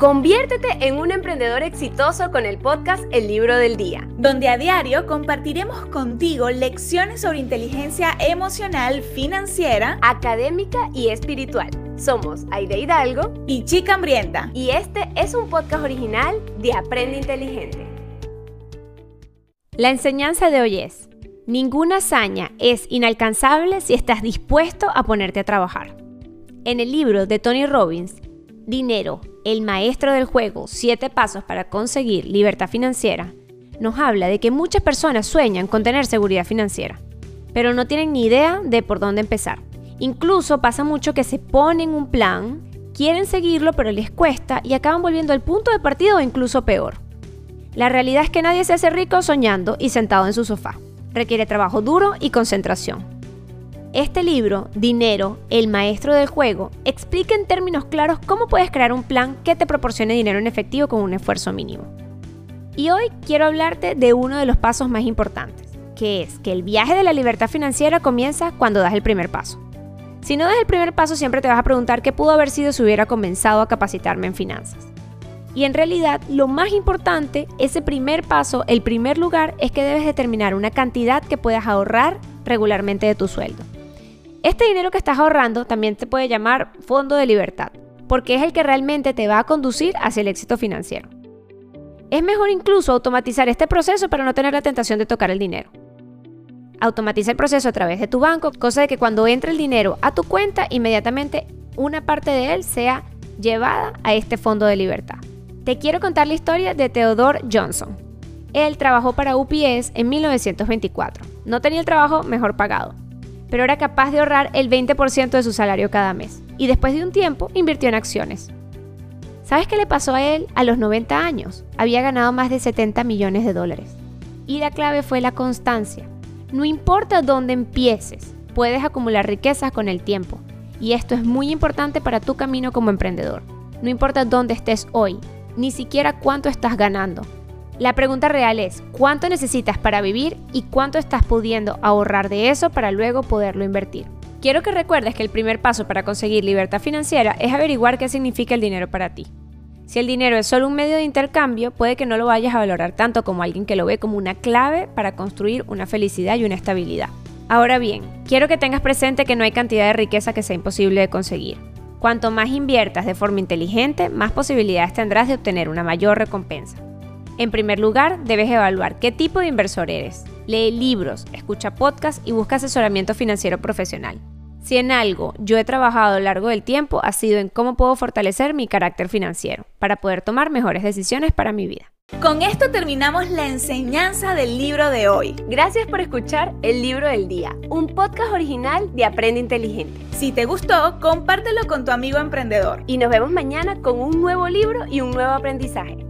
Conviértete en un emprendedor exitoso con el podcast El Libro del Día, donde a diario compartiremos contigo lecciones sobre inteligencia emocional, financiera, académica y espiritual. Somos Aide Hidalgo y Chica Hambrienta. Y este es un podcast original de Aprende Inteligente. La enseñanza de hoy es, ninguna hazaña es inalcanzable si estás dispuesto a ponerte a trabajar. En el libro de Tony Robbins, Dinero, el maestro del juego, siete pasos para conseguir libertad financiera, nos habla de que muchas personas sueñan con tener seguridad financiera, pero no tienen ni idea de por dónde empezar. Incluso pasa mucho que se ponen un plan, quieren seguirlo pero les cuesta y acaban volviendo al punto de partida o incluso peor. La realidad es que nadie se hace rico soñando y sentado en su sofá. Requiere trabajo duro y concentración. Este libro, Dinero, el maestro del juego, explica en términos claros cómo puedes crear un plan que te proporcione dinero en efectivo con un esfuerzo mínimo. Y hoy quiero hablarte de uno de los pasos más importantes, que es que el viaje de la libertad financiera comienza cuando das el primer paso. Si no das el primer paso siempre te vas a preguntar qué pudo haber sido si hubiera comenzado a capacitarme en finanzas. Y en realidad lo más importante, ese primer paso, el primer lugar, es que debes determinar una cantidad que puedas ahorrar regularmente de tu sueldo. Este dinero que estás ahorrando también te puede llamar fondo de libertad, porque es el que realmente te va a conducir hacia el éxito financiero. Es mejor incluso automatizar este proceso para no tener la tentación de tocar el dinero. Automatiza el proceso a través de tu banco, cosa de que cuando entre el dinero a tu cuenta, inmediatamente una parte de él sea llevada a este fondo de libertad. Te quiero contar la historia de Theodore Johnson. Él trabajó para UPS en 1924. No tenía el trabajo mejor pagado, pero era capaz de ahorrar el 20% de su salario cada mes. Y después de un tiempo invirtió en acciones. ¿Sabes qué le pasó a él a los 90 años? Había ganado más de 70 millones de dólares. Y la clave fue la constancia. No importa dónde empieces, puedes acumular riquezas con el tiempo. Y esto es muy importante para tu camino como emprendedor. No importa dónde estés hoy, ni siquiera cuánto estás ganando. La pregunta real es, ¿cuánto necesitas para vivir y cuánto estás pudiendo ahorrar de eso para luego poderlo invertir? Quiero que recuerdes que el primer paso para conseguir libertad financiera es averiguar qué significa el dinero para ti. Si el dinero es solo un medio de intercambio, puede que no lo vayas a valorar tanto como alguien que lo ve como una clave para construir una felicidad y una estabilidad. Ahora bien, quiero que tengas presente que no hay cantidad de riqueza que sea imposible de conseguir. Cuanto más inviertas de forma inteligente, más posibilidades tendrás de obtener una mayor recompensa. En primer lugar, debes evaluar qué tipo de inversor eres. Lee libros, escucha podcasts y busca asesoramiento financiero profesional. Si en algo yo he trabajado a lo largo del tiempo ha sido en cómo puedo fortalecer mi carácter financiero para poder tomar mejores decisiones para mi vida. Con esto terminamos la enseñanza del libro de hoy. Gracias por escuchar El Libro del Día, un podcast original de Aprende Inteligente. Si te gustó, compártelo con tu amigo emprendedor. Y nos vemos mañana con un nuevo libro y un nuevo aprendizaje.